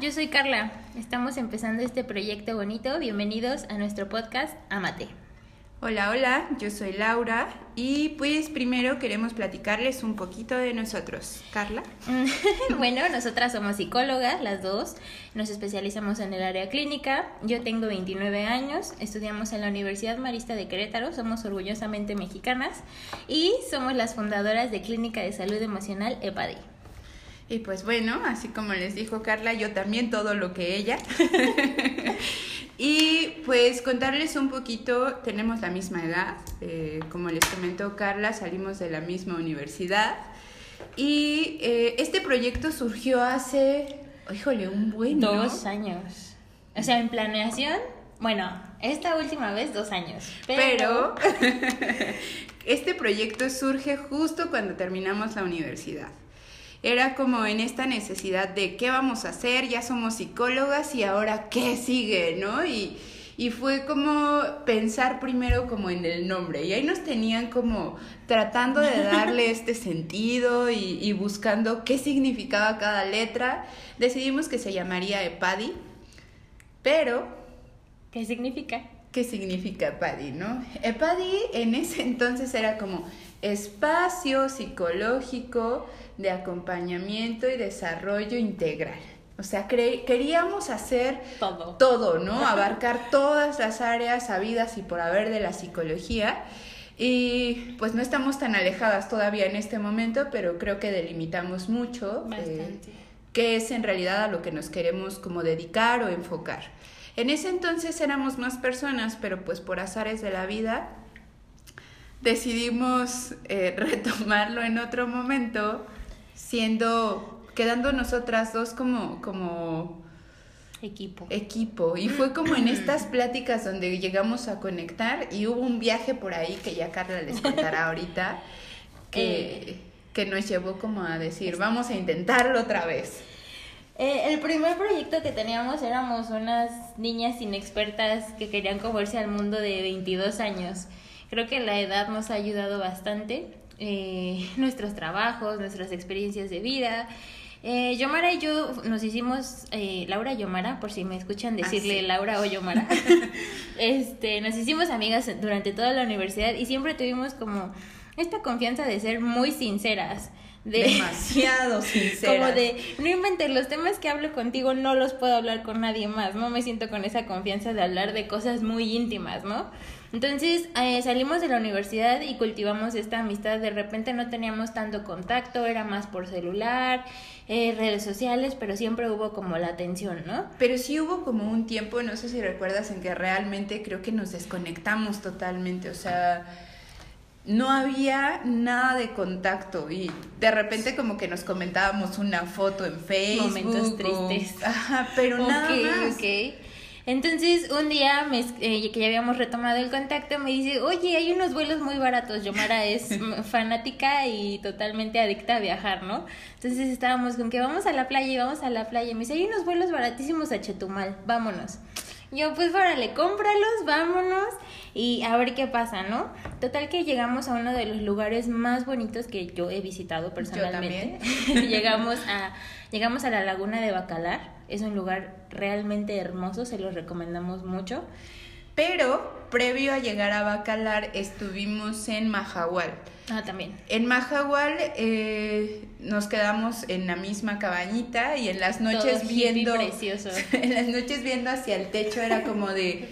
yo soy Carla. Estamos empezando este proyecto bonito. Bienvenidos a nuestro podcast Amate. Hola, hola, yo soy Laura y pues primero queremos platicarles un poquito de nosotros. Carla. bueno, nosotras somos psicólogas, las dos. Nos especializamos en el área clínica. Yo tengo 29 años, estudiamos en la Universidad Marista de Querétaro, somos orgullosamente mexicanas y somos las fundadoras de Clínica de Salud Emocional EPADI. Y pues bueno, así como les dijo Carla, yo también todo lo que ella. y pues contarles un poquito, tenemos la misma edad, eh, como les comentó Carla, salimos de la misma universidad. Y eh, este proyecto surgió hace, híjole, un buen... Dos años. O sea, en planeación, bueno, esta última vez dos años. pero este proyecto surge justo cuando terminamos la universidad era como en esta necesidad de qué vamos a hacer, ya somos psicólogas y ahora qué sigue, ¿no? Y, fue como pensar primero como en el nombre y ahí nos tenían como tratando de darle este sentido y, y buscando qué significaba cada letra. Decidimos que se llamaría EPADI, pero... ¿Qué significa? ¿Qué significa EPADI, no? EPADI en ese entonces era como espacio psicológico de acompañamiento y desarrollo integral. O sea, queríamos hacer todo. todo, ¿no? Abarcar todas las áreas habidas y por haber de la psicología. Y pues no estamos tan alejadas todavía en este momento, pero creo que delimitamos mucho eh, qué es en realidad a lo que nos queremos como dedicar o enfocar. En ese entonces éramos más personas, pero pues por azares de la vida decidimos eh, retomarlo en otro momento siendo, quedando nosotras dos como, como equipo. Equipo. Y fue como en estas pláticas donde llegamos a conectar y hubo un viaje por ahí que ya Carla les contará ahorita, que, eh. que nos llevó como a decir, vamos a intentarlo otra vez. Eh, el primer proyecto que teníamos éramos unas niñas inexpertas que querían comerse al mundo de 22 años. Creo que la edad nos ha ayudado bastante eh, nuestros trabajos, nuestras experiencias de vida. Eh, Yomara y yo nos hicimos, eh, Laura y Yomara, por si me escuchan decirle ah, Laura o Yomara, este, nos hicimos amigas durante toda la universidad y siempre tuvimos como esta confianza de ser muy sinceras. De, Demasiado sinceras. Como de, no inventes, los temas que hablo contigo no los puedo hablar con nadie más, no me siento con esa confianza de hablar de cosas muy íntimas, ¿no? Entonces eh, salimos de la universidad y cultivamos esta amistad. De repente no teníamos tanto contacto, era más por celular, eh, redes sociales, pero siempre hubo como la atención, ¿no? Pero sí hubo como un tiempo, no sé si recuerdas, en que realmente creo que nos desconectamos totalmente, o sea no había nada de contacto y de repente como que nos comentábamos una foto en Facebook. Momentos tristes. Ajá, pero nada más. Entonces, un día me, eh, que ya habíamos retomado el contacto, me dice, oye, hay unos vuelos muy baratos. Yomara es fanática y totalmente adicta a viajar, ¿no? Entonces estábamos con que vamos a la playa y vamos a la playa. Me dice, hay unos vuelos baratísimos a Chetumal, vámonos. Yo, pues, órale, cómpralos, vámonos y a ver qué pasa, ¿no? Total que llegamos a uno de los lugares más bonitos que yo he visitado personalmente. llegamos a llegamos a la Laguna de Bacalar. Es un lugar realmente hermoso, se lo recomendamos mucho. Pero previo a llegar a Bacalar estuvimos en Mahahual. Ah, también. En Mahahual eh, nos quedamos en la misma cabañita y en las noches viendo. Precioso. En las noches viendo hacia el techo era como de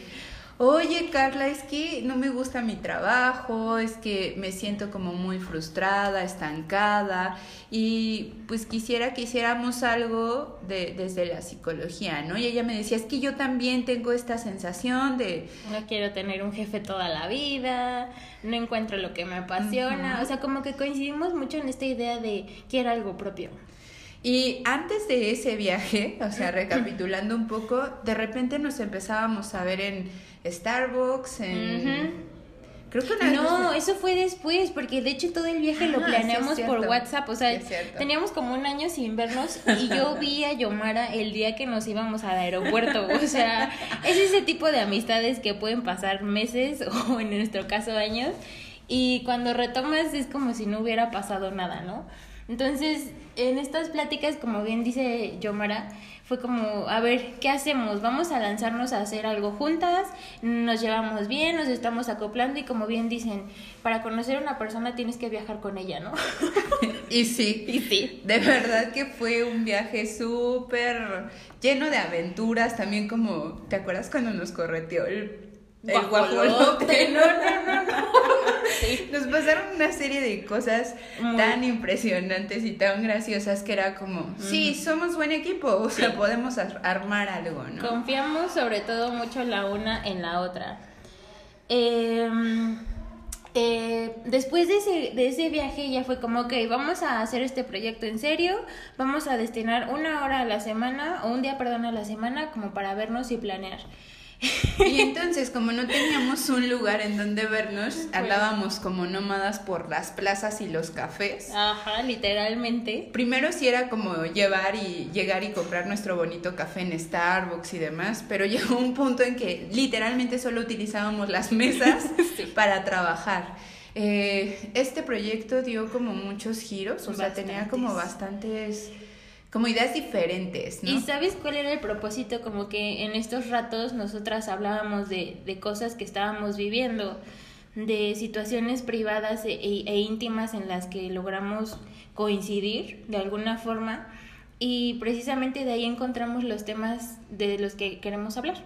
oye Carla, es que no me gusta mi trabajo, es que me siento como muy frustrada, estancada y pues quisiera que hiciéramos algo de, desde la psicología, ¿no? Y ella me decía, es que yo también tengo esta sensación de... No quiero tener un jefe toda la vida, no encuentro lo que me apasiona, o sea, como que coincidimos mucho en esta idea de quiero algo propio. Y antes de ese viaje, o sea, recapitulando un poco, de repente nos empezábamos a ver en Starbucks, en... Creo que No, eso fue después, porque de hecho todo el viaje lo planeamos por WhatsApp, o sea, teníamos como un año sin vernos y yo vi a Yomara el día que nos íbamos al aeropuerto, o sea, es ese tipo de amistades que pueden pasar meses o en nuestro caso años y cuando retomas es como si no hubiera pasado nada, ¿no? Entonces, en estas pláticas, como bien dice Yomara, fue como, a ver, ¿qué hacemos? Vamos a lanzarnos a hacer algo juntas, nos llevamos bien, nos estamos acoplando y como bien dicen, para conocer a una persona tienes que viajar con ella, ¿no? y sí, y sí. De verdad que fue un viaje súper lleno de aventuras, también como, ¿te acuerdas cuando nos correteó el el guajolote. No, no, no, Nos pasaron una serie de cosas tan impresionantes y tan graciosas que era como, sí, somos buen equipo, o sea, podemos armar algo, ¿no? Confiamos sobre todo mucho la una en la otra. Em, eh, después de ese, de ese viaje ya fue como, ok, vamos a hacer este proyecto en serio, vamos a destinar una hora a la semana, o un día, perdón, a la semana, como para vernos y planear. Y entonces, como no teníamos un lugar en donde vernos, andábamos como nómadas por las plazas y los cafés. Ajá, literalmente. Primero sí era como llevar y llegar y comprar nuestro bonito café en Starbucks y demás, pero llegó un punto en que literalmente solo utilizábamos las mesas para trabajar. Eh, este proyecto dio como muchos giros, o sea, tenía como bastantes como ideas diferentes, ¿no? ¿Y sabes cuál era el propósito? Como que en estos ratos nosotras hablábamos de, de cosas que estábamos viviendo, de situaciones privadas e, e, íntimas en las que logramos coincidir de alguna forma y precisamente de ahí encontramos los temas de los que queremos hablar.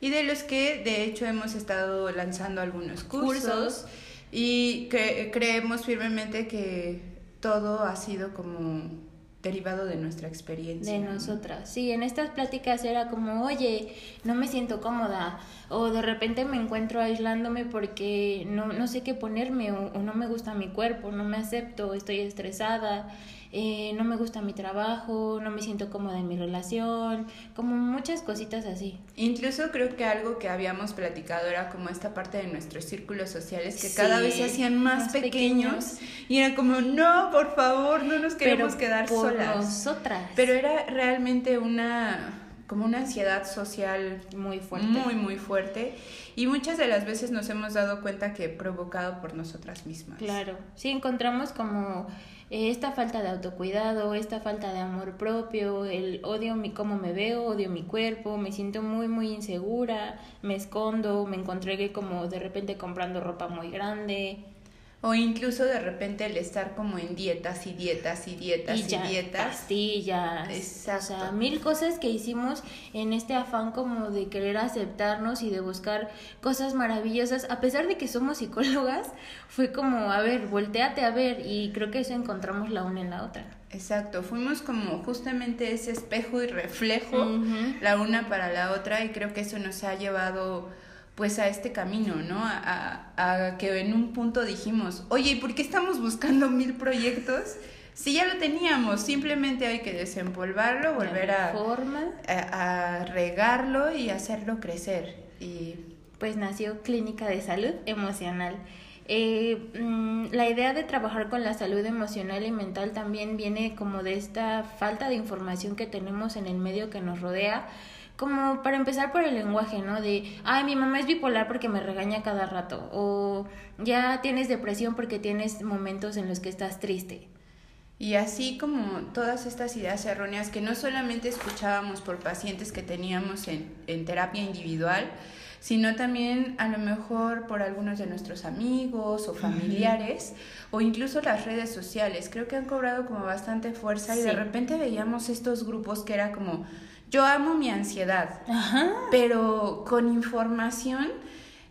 Y de los que de hecho hemos estado lanzando algunos cursos, y que creemos firmemente que todo ha sido como derivado de nuestra experiencia. De nosotras. Sí, en estas pláticas era como, oye, no me siento cómoda, o de repente me encuentro aislándome porque no, no sé qué ponerme, o, no me gusta mi cuerpo, no me acepto, estoy estresada, eh, no me gusta mi trabajo, no me siento cómoda en mi relación, como muchas cositas así. Incluso creo que algo que habíamos platicado era como esta parte de nuestros círculos sociales que cada vez se hacían más, pequeños, y era como, no, por favor, no nos queremos quedar por solas. Nosotras. Pero era realmente una como una ansiedad social muy fuerte. Muy, muy fuerte. Y muchas de las veces nos hemos dado cuenta que provocado por nosotras mismas. Claro, sí encontramos como esta falta de autocuidado, esta falta de amor propio, el odio mi cómo me veo, odio mi cuerpo, me siento muy muy insegura, me escondo, me encontré como de repente comprando ropa muy grande, o incluso de repente el estar como en dietas y dietas y dietas y, dietas. Pastillas. Exacto. O sea, mil cosas que hicimos en este afán como de querer aceptarnos y de buscar cosas maravillosas. A pesar de que somos psicólogas, fue como, a ver, volteate a ver. Y creo que eso encontramos la una en la otra. Exacto, fuimos como justamente ese espejo y reflejo, la una para la otra, y creo que eso nos ha llevado pues a este camino, ¿no? A, a, que en un punto dijimos, oye, ¿y por qué estamos buscando mil proyectos? Si ya lo teníamos, simplemente hay que desempolvarlo, volver a, a, regarlo y hacerlo crecer. Y pues nació Clínica de Salud Emocional. Eh, mm, la idea de trabajar con la salud emocional y mental también viene como de esta falta de información que tenemos en el medio que nos rodea como para empezar por el lenguaje, ¿no? De, ay, mi mamá es bipolar porque me regaña cada rato, o ya tienes depresión porque tienes momentos en los que estás triste. Y así como todas estas ideas erróneas que no solamente escuchábamos por pacientes que teníamos en, en terapia individual, sino también a lo mejor por algunos de nuestros amigos o familiares o incluso las redes sociales. Creo que han cobrado como bastante fuerza y de repente veíamos estos grupos que era como yo amo mi ansiedad, pero con información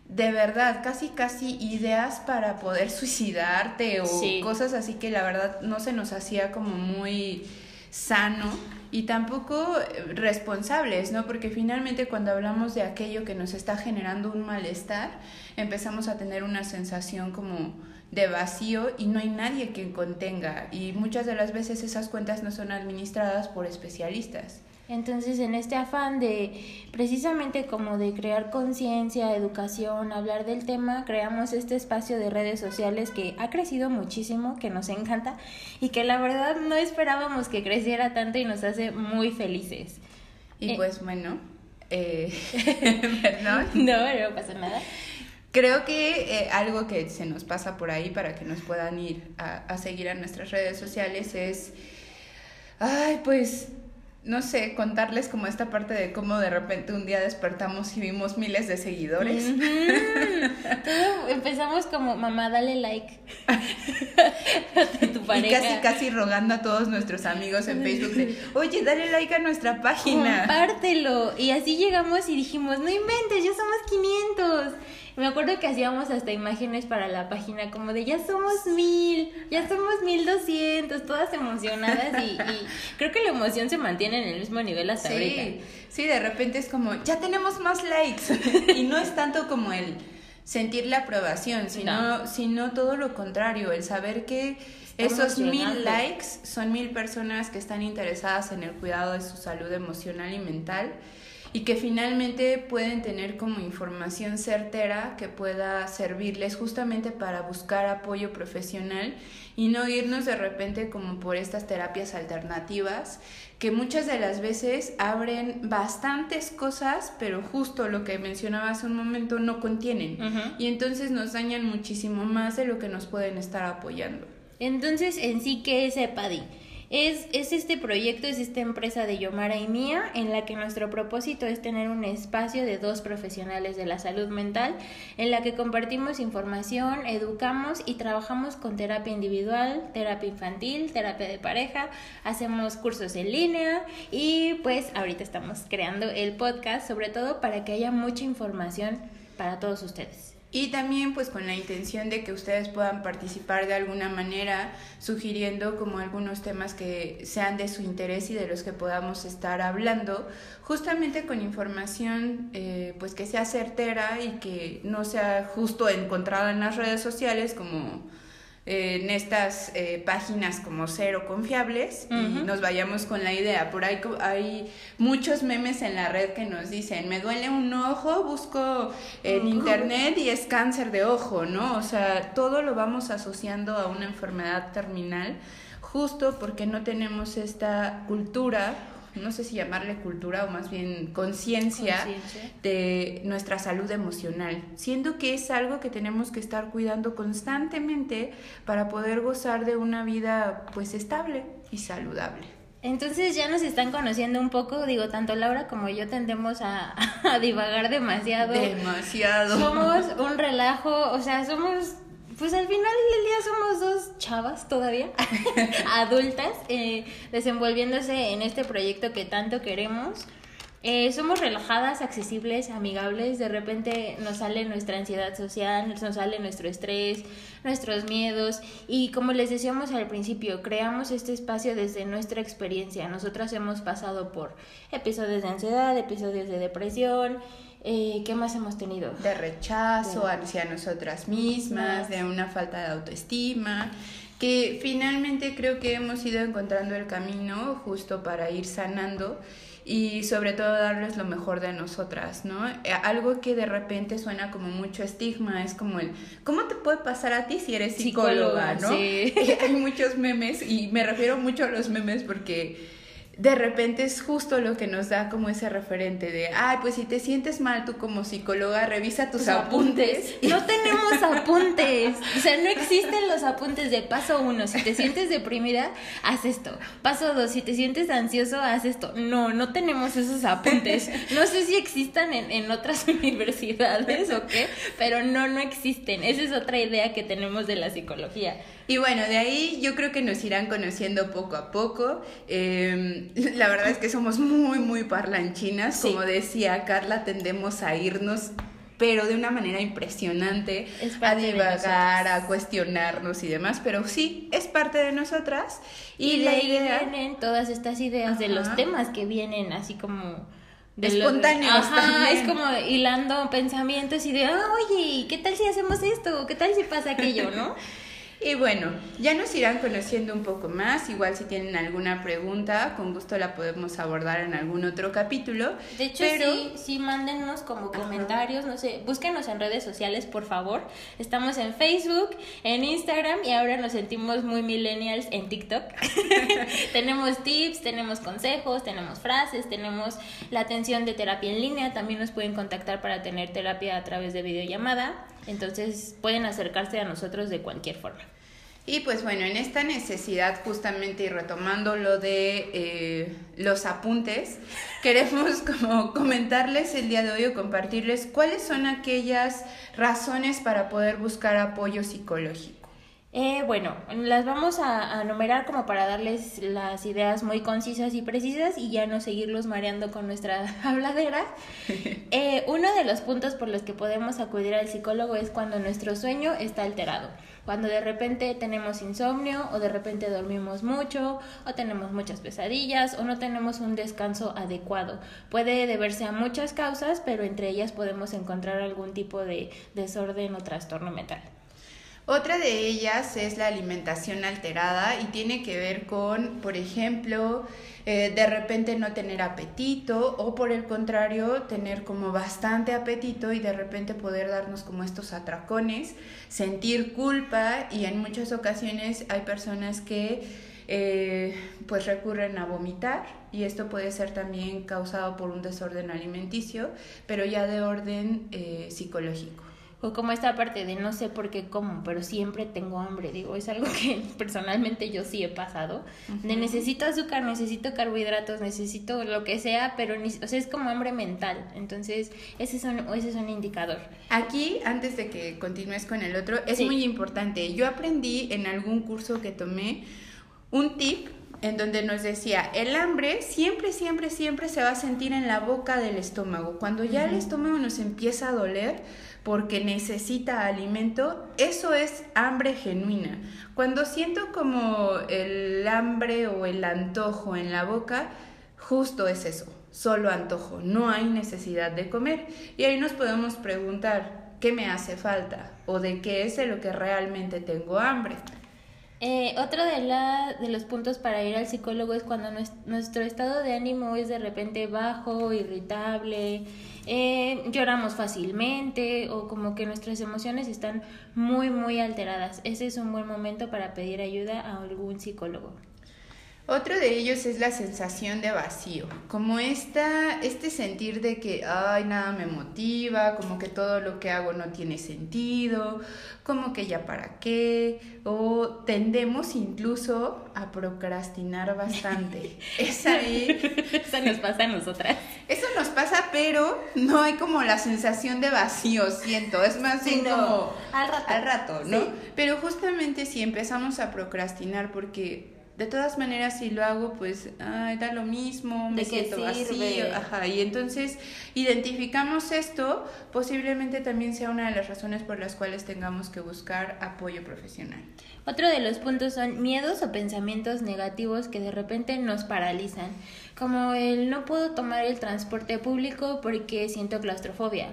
de verdad, casi casi ideas para poder suicidarte o cosas así que la verdad no se nos hacía como muy sano y tampoco eh, responsables, ¿no? Porque finalmente cuando hablamos de aquello que nos está generando un malestar, empezamos a tener una sensación como de vacío y no hay nadie que contenga y muchas de las veces esas cuentas no son administradas por especialistas. Entonces, en este afán de precisamente como de crear conciencia, educación, hablar del tema, creamos este espacio de redes sociales que ha crecido muchísimo, que nos encanta y que la verdad no esperábamos que creciera tanto y nos hace muy felices. Y eh, pues bueno, eh, no, no pasa nada. Creo que eh, algo que se nos pasa por ahí para que nos puedan ir a, a seguir a nuestras redes sociales es, ay, pues no sé, contarles como esta parte de cómo de repente un día despertamos y vimos miles de seguidores. Todo empezamos como, mamá, dale like pareja. Y casi, casi rogando a todos nuestros amigos en Facebook de, oye, dale like a nuestra página. Compártelo. Y así llegamos y dijimos, no inventes, ya somos 500. Me acuerdo que hacíamos hasta imágenes para la página como de ya somos mil, ya somos mil doscientos, todas emocionadas y, creo que la emoción se mantiene en el mismo nivel hasta sí, ahorita. Sí, de repente es como, ya tenemos más likes y no es tanto como el sentir la aprobación, sino, sino todo lo contrario, el saber que esos mil likes son mil personas que están interesadas en el cuidado de su salud emocional y mental y que finalmente pueden tener como información certera que pueda servirles justamente para buscar apoyo profesional y no irnos de repente como por estas terapias alternativas que muchas de las veces abren bastantes cosas, pero justo lo que mencionaba hace un momento no contienen. Y entonces nos dañan muchísimo más de lo que nos pueden estar apoyando. Entonces, en sí, ¿qué es EPADI? Es, es este proyecto, es esta empresa de Yomara y mía, en la que nuestro propósito es tener un espacio de dos profesionales de la salud mental, en la que compartimos información, educamos y trabajamos con terapia individual, terapia infantil, terapia de pareja, hacemos cursos en línea y pues ahorita estamos creando el podcast, sobre todo para que haya mucha información para todos ustedes. Y también pues con la intención de que ustedes puedan participar de alguna manera, sugiriendo como algunos temas que sean de su interés y de los que podamos estar hablando, justamente con información eh, pues que sea certera y que no sea justo encontrada en las redes sociales como en estas eh, páginas como cero confiables y nos vayamos con la idea. Por ahí hay muchos memes en la red que nos dicen, me duele un ojo, busco en internet y es cáncer de ojo, ¿no? O sea, todo lo vamos asociando a una enfermedad terminal justo porque no tenemos esta cultura no sé si llamarle cultura o más bien conciencia de nuestra salud emocional, siendo que es algo que tenemos que estar cuidando constantemente para poder gozar de una vida pues estable y saludable. Entonces ya nos están conociendo un poco, digo, tanto Laura como yo tendemos a, a divagar demasiado. Demasiado. Somos un relajo, o sea, somos pues al final del día somos dos chavas todavía, adultas, eh, desenvolviéndose en este proyecto que tanto queremos. Eh, somos relajadas, accesibles, amigables. De repente nos sale nuestra ansiedad social, nos sale nuestro estrés, nuestros miedos. Y como les decíamos al principio, creamos este espacio desde nuestra experiencia. Nosotras hemos pasado por episodios de ansiedad, episodios de depresión, eh, ¿Qué más hemos tenido? De rechazo hacia nosotras mismas, de una falta de autoestima, que finalmente creo que hemos ido encontrando el camino justo para ir sanando y sobre todo darles lo mejor de nosotras, ¿no? Eh, algo que de repente suena como mucho estigma es como el, ¿cómo te puede pasar a ti si eres psicóloga, ¿no? Sí. Hay muchos memes y me refiero mucho a los memes porque de repente es justo lo que nos da como ese referente de, ay, pues si te sientes mal tú como psicóloga, revisa tus, apuntes. No tenemos apuntes. O sea, no existen los apuntes de paso uno, si te sientes deprimida, haz esto. Paso dos, si te sientes ansioso, haz esto. No, no tenemos esos apuntes. No sé si existan en, en otras universidades o qué, pero no, no existen. Esa es otra idea que tenemos de la psicología. Y bueno, de ahí yo creo que nos irán conociendo poco a poco. Em, la verdad es que somos muy, muy parlanchinas. Como decía Carla, tendemos a irnos pero de una manera impresionante, a divagar, a cuestionarnos y demás, pero sí, es parte de nosotras. Y, de ahí vienen todas estas ideas de los temas que vienen así como de espontáneos. Ajá, es como hilando pensamientos y de, ah, oye, ¿qué tal si hacemos esto? ¿Qué tal si pasa aquello, no? Y bueno, ya nos irán conociendo un poco más. Igual si tienen alguna pregunta, con gusto la podemos abordar en algún otro capítulo. De hecho, sí, sí, mándenos como comentarios, no sé, búsquenos en redes sociales, por favor. Estamos en Facebook, en Instagram y ahora nos sentimos muy millennials en TikTok. tenemos tips, tenemos consejos, tenemos frases, tenemos la atención de terapia en línea. También nos pueden contactar para tener terapia a través de videollamada. Entonces pueden acercarse a nosotros de cualquier forma. Y pues bueno, en esta necesidad justamente y retomando lo de eh, los apuntes, queremos como comentarles el día de hoy o compartirles cuáles son aquellas razones para poder buscar apoyo psicológico. Eh, bueno, las vamos a, numerar como para darles las ideas muy concisas y precisas y ya no seguirlos mareando con nuestra habladera. Eh, uno de los puntos por los que podemos acudir al psicólogo es cuando nuestro sueño está alterado, cuando de repente tenemos insomnio o de repente dormimos mucho o tenemos muchas pesadillas o no tenemos un descanso adecuado. Puede deberse a muchas causas, pero entre ellas podemos encontrar algún tipo de desorden o trastorno mental. Otra de ellas es la alimentación alterada y tiene que ver con, por ejemplo, eh, de repente no tener apetito o por el contrario tener como bastante apetito y de repente poder darnos como estos atracones, sentir culpa y en muchas ocasiones hay personas que eh, pues recurren a vomitar y esto puede ser también causado por un desorden alimenticio, pero ya de orden eh, psicológico o como esta parte de no sé por qué como, pero siempre tengo hambre, digo, es algo que personalmente yo sí he pasado, de necesito azúcar, necesito carbohidratos, necesito lo que sea, pero o sea, es como hambre mental, entonces ese es un, ese es un indicador. Aquí, antes de que continúes con el otro, es muy importante, yo aprendí en algún curso que tomé un tip en donde nos decía, el hambre siempre, siempre, siempre se va a sentir en la boca del estómago. Cuando ya el estómago nos empieza a doler, porque necesita alimento, eso es hambre genuina. Cuando siento como el hambre o el antojo en la boca, justo es eso, solo antojo, no hay necesidad de comer. Y ahí nos podemos preguntar, ¿qué me hace falta? ¿O de qué es de lo que realmente tengo hambre? Eh, otro de, la, de los puntos para ir al psicólogo es cuando nuestro estado de ánimo es de repente bajo, irritable, eh, lloramos fácilmente o como que nuestras emociones están muy, muy alteradas. Ese es un buen momento para pedir ayuda a algún psicólogo. Otro de ellos es la sensación de vacío, como esta, este sentir de que, ay, nada me motiva, como que todo lo que hago no tiene sentido, como que ya para qué, o tendemos incluso a procrastinar bastante. es ahí. Eso nos pasa a nosotras. Eso nos pasa, pero no hay como la sensación de vacío, siento, es más bien como al rato, al rato ¿no? Pero justamente si empezamos a procrastinar porque de todas maneras, si lo hago, pues, ay, da lo mismo, me siento vacío, ajá, y entonces identificamos esto, posiblemente también sea una de las razones por las cuales tengamos que buscar apoyo profesional. Otro de los puntos son miedos o pensamientos negativos que de repente nos paralizan, como el no puedo tomar el transporte público porque siento claustrofobia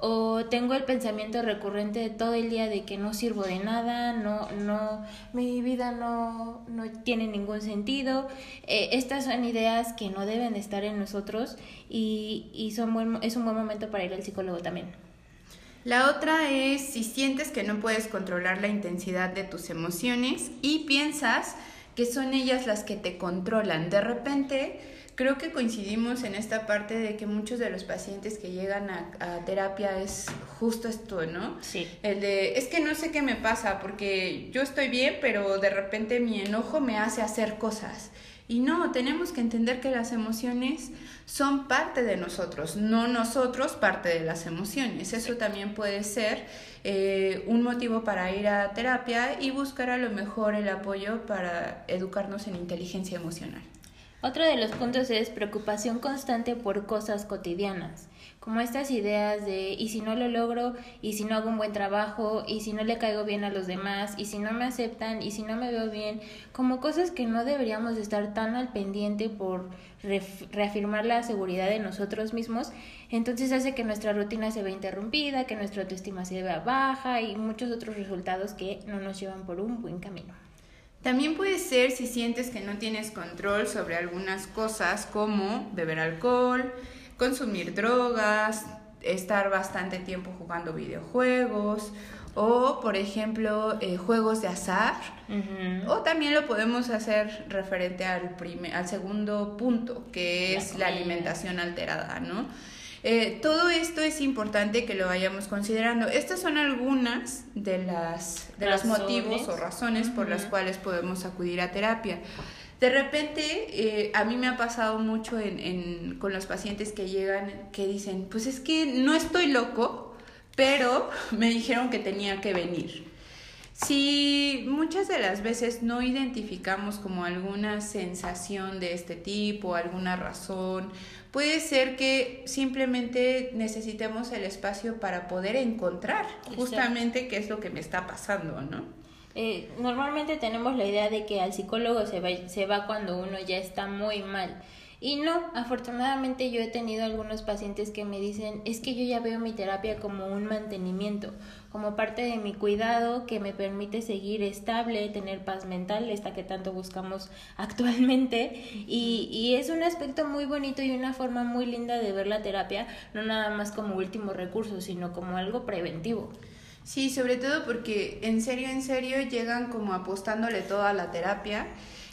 o tengo el pensamiento recurrente todo el día de que no sirvo de nada, no, no, mi vida no, no tiene ningún sentido. Eh, estas son ideas que no deben estar en nosotros y, y son buen, es un buen momento para ir al psicólogo también. La otra es si sientes que no puedes controlar la intensidad de tus emociones y piensas que son ellas las que te controlan. De repente creo que coincidimos en esta parte de que muchos de los pacientes que llegan a, terapia es justo esto, ¿no? Sí. El de, es que no sé qué me pasa porque yo estoy bien, pero de repente mi enojo me hace hacer cosas. Y no, tenemos que entender que las emociones son parte de nosotros, no nosotros parte de las emociones. Eso también puede ser eh, un motivo para ir a terapia y buscar a lo mejor el apoyo para educarnos en inteligencia emocional. Otro de los puntos es preocupación constante por cosas cotidianas, como estas ideas de y si no lo logro, y si no hago un buen trabajo, y si no le caigo bien a los demás, y si no me aceptan, y si no me veo bien, como cosas que no deberíamos estar tan al pendiente por reafirmar la seguridad de nosotros mismos, entonces hace que nuestra rutina se vea interrumpida, que nuestra autoestima se vea baja y muchos otros resultados que no nos llevan por un buen camino. También puede ser si sientes que no tienes control sobre algunas cosas como beber alcohol, consumir drogas, estar bastante tiempo jugando videojuegos o, por ejemplo, eh, juegos de azar. O también lo podemos hacer referente al, al segundo punto, que es la alimentación alterada, ¿no? Eh, todo esto es importante que lo vayamos considerando. Estas son algunas de, las, de los motivos o razones por las cuales podemos acudir a terapia. De repente, eh, a mí me ha pasado mucho en, en, con los pacientes que llegan que dicen, pues es que no estoy loco, pero me dijeron que tenía que venir. Si muchas de las veces no identificamos como alguna sensación de este tipo, alguna razón, puede ser que simplemente necesitemos el espacio para poder encontrar justamente qué es lo que me está pasando, ¿no? Eh, normalmente tenemos la idea de que al psicólogo se va, se va cuando uno ya está muy mal. Y no, afortunadamente yo he tenido algunos pacientes que me dicen, es que yo ya veo mi terapia como un mantenimiento, como parte de mi cuidado que me permite seguir estable, tener paz mental, esta que tanto buscamos actualmente. Y, y es un aspecto muy bonito y una forma muy linda de ver la terapia, no nada más como último recurso, sino como algo preventivo. Sí, sobre todo porque en serio, en serio llegan como apostándole toda la terapia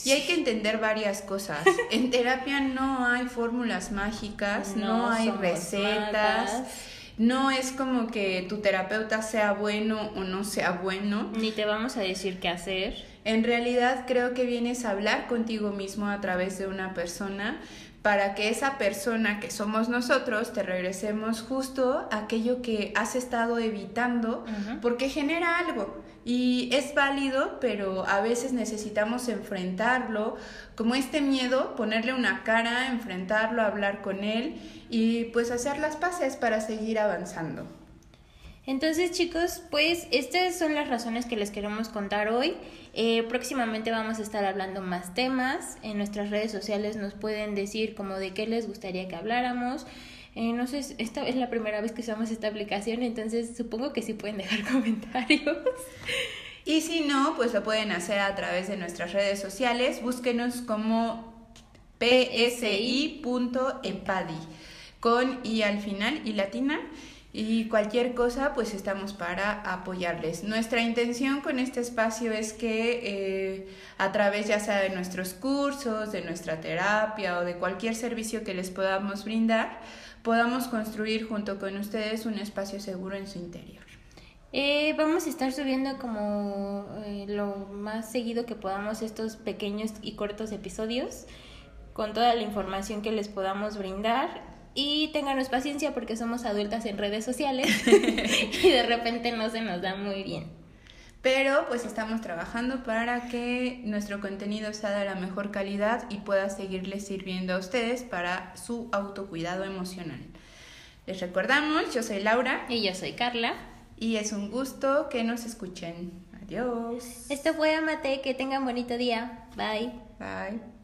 y hay que entender varias cosas. En terapia no hay fórmulas mágicas, no, hay recetas. No es como que tu terapeuta sea bueno o no sea bueno. Ni te vamos a decir qué hacer. En realidad creo que vienes a hablar contigo mismo a través de una persona para que esa persona que somos nosotros te regresemos justo aquello que has estado evitando porque genera algo y es válido, pero a veces necesitamos enfrentarlo, como este miedo, ponerle una cara, enfrentarlo, hablar con él y pues hacer las paces para seguir avanzando. Entonces chicos, pues estas son las razones que les queremos contar hoy. Eh, próximamente vamos a estar hablando más temas. En nuestras redes sociales nos pueden decir como de qué les gustaría que habláramos. Eh, no sé, esta es la primera vez que usamos esta aplicación, entonces supongo que sí pueden dejar comentarios. Y si no, pues lo pueden hacer a través de nuestras redes sociales. Búsquenos como psi.empadi con i al final y latina y cualquier cosa pues estamos para apoyarles. Nuestra intención con este espacio es que eh, a través ya sea de nuestros cursos, de nuestra terapia o de cualquier servicio que les podamos brindar, podamos construir junto con ustedes un espacio seguro en su interior. Eh, vamos a estar subiendo como eh, lo más seguido que podamos estos pequeños y cortos episodios con toda la información que les podamos brindar y ténganos paciencia porque somos adultas en redes sociales y de repente no se nos da muy bien. Pero pues estamos trabajando para que nuestro contenido sea de la mejor calidad y pueda seguirles sirviendo a ustedes para su autocuidado emocional. Les recordamos, yo soy Laura. Y yo soy Carla. Y es un gusto que nos escuchen. Adiós. Esto fue Amate, que tengan bonito día. Bye. Bye.